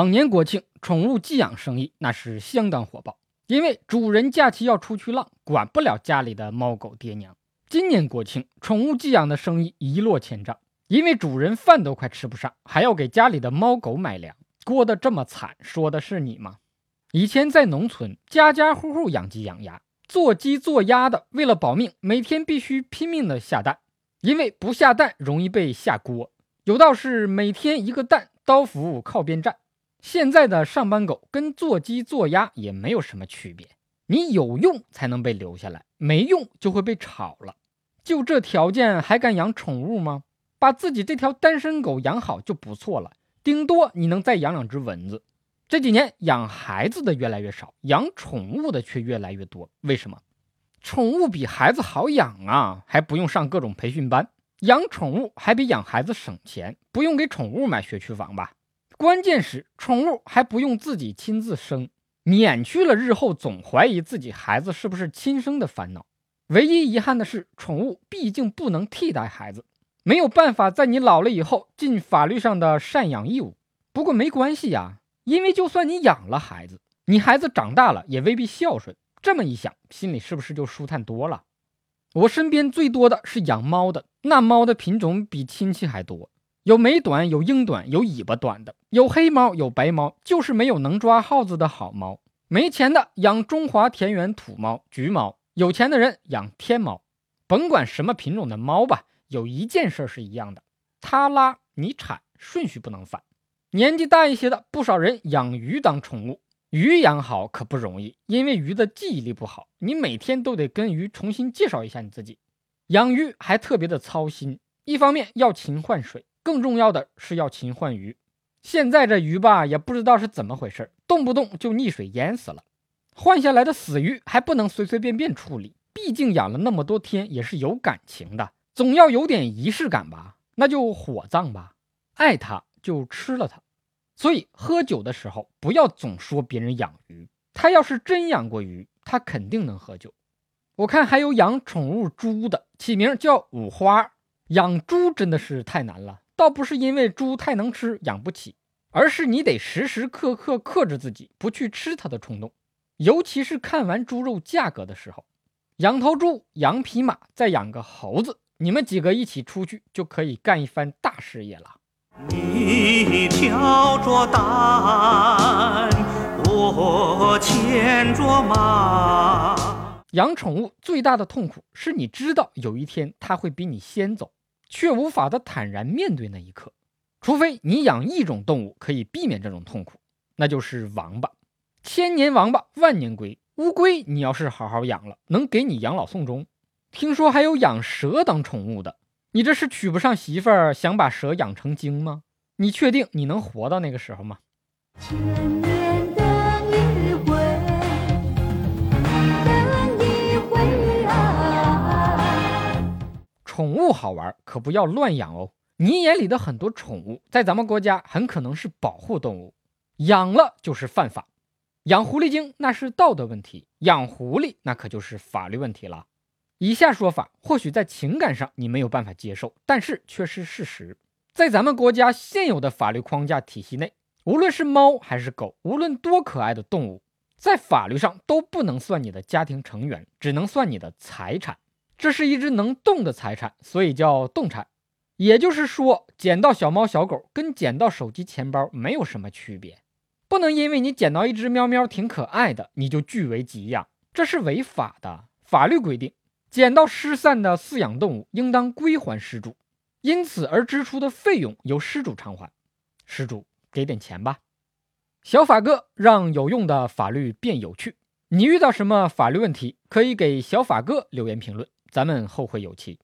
往年国庆宠物寄养生意那是相当火爆，因为主人假期要出去浪，管不了家里的猫狗爹娘。今年国庆宠物寄养的生意一落千丈，因为主人饭都快吃不上，还要给家里的猫狗买粮，过得这么惨，说的是你吗？以前在农村，家家户户养鸡养鸭，做鸡做鸭的为了保命，每天必须拼命的下蛋，因为不下蛋容易被下锅。有道是每天一个蛋，刀斧靠边站。现在的上班狗跟做鸡做鸭也没有什么区别，你有用才能被留下来，没用就会被炒了。就这条件还敢养宠物吗？把自己这条单身狗养好就不错了，顶多你能再养两只蚊子。这几年养孩子的越来越少，养宠物的却越来越多。为什么？宠物比孩子好养啊，还不用上各种培训班，养宠物还比养孩子省钱，不用给宠物买学区房吧？关键是宠物还不用自己亲自生，免去了日后总怀疑自己孩子是不是亲生的烦恼。唯一遗憾的是，宠物毕竟不能替代孩子，没有办法在你老了以后尽法律上的赡养义务。不过没关系呀，因为就算你养了孩子，你孩子长大了也未必孝顺。这么一想，心里是不是就舒坦多了？我身边最多的是养猫的，那猫的品种比亲戚还多。有美短，有英短，有尾巴短的，有黑猫，有白猫，就是没有能抓耗子的好猫。没钱的养中华田园土猫、橘猫，有钱的人养天猫。甭管什么品种的猫吧，有一件事是一样的：它拉你铲，顺序不能反。年纪大一些的，不少人养鱼当宠物。鱼养好可不容易，因为鱼的记忆力不好，你每天都得跟鱼重新介绍一下你自己。养鱼还特别的操心，一方面要勤换水。更重要的是要勤换鱼，现在这鱼吧也不知道是怎么回事，动不动就溺水淹死了。换下来的死鱼还不能随随便便处理，毕竟养了那么多天也是有感情的，总要有点仪式感吧？那就火葬吧，爱它就吃了它。所以喝酒的时候不要总说别人养鱼，他要是真养过鱼，他肯定能喝酒。我看还有养宠物猪的，起名叫五花。养猪真的是太难了。倒不是因为猪太能吃养不起，而是你得时时刻刻克制自己不去吃它的冲动，尤其是看完猪肉价格的时候。养头猪，养匹马，再养个猴子，你们几个一起出去就可以干一番大事业了。你挑着担，我牵着马。养宠物最大的痛苦是你知道有一天它会比你先走。却无法的坦然面对那一刻，除非你养一种动物可以避免这种痛苦，那就是王八。千年王八万年龟，乌龟你要是好好养了，能给你养老送终。听说还有养蛇当宠物的，你这是娶不上媳妇儿，想把蛇养成精吗？你确定你能活到那个时候吗？宠物好玩，可不要乱养哦。你眼里的很多宠物，在咱们国家很可能是保护动物，养了就是犯法。养狐狸精那是道德问题，养狐狸那可就是法律问题了。以下说法或许在情感上你没有办法接受，但是却是事实。在咱们国家现有的法律框架体系内，无论是猫还是狗，无论多可爱的动物，在法律上都不能算你的家庭成员，只能算你的财产。这是一只能动的财产，所以叫动产。也就是说，捡到小猫小狗跟捡到手机钱包没有什么区别。不能因为你捡到一只喵喵挺可爱的，你就据为己养，这是违法的。法律规定，捡到失散的饲养动物应当归还失主，因此而支出的费用由失主偿还。失主给点钱吧。小法哥让有用的法律变有趣。你遇到什么法律问题，可以给小法哥留言评论。咱们后会有期。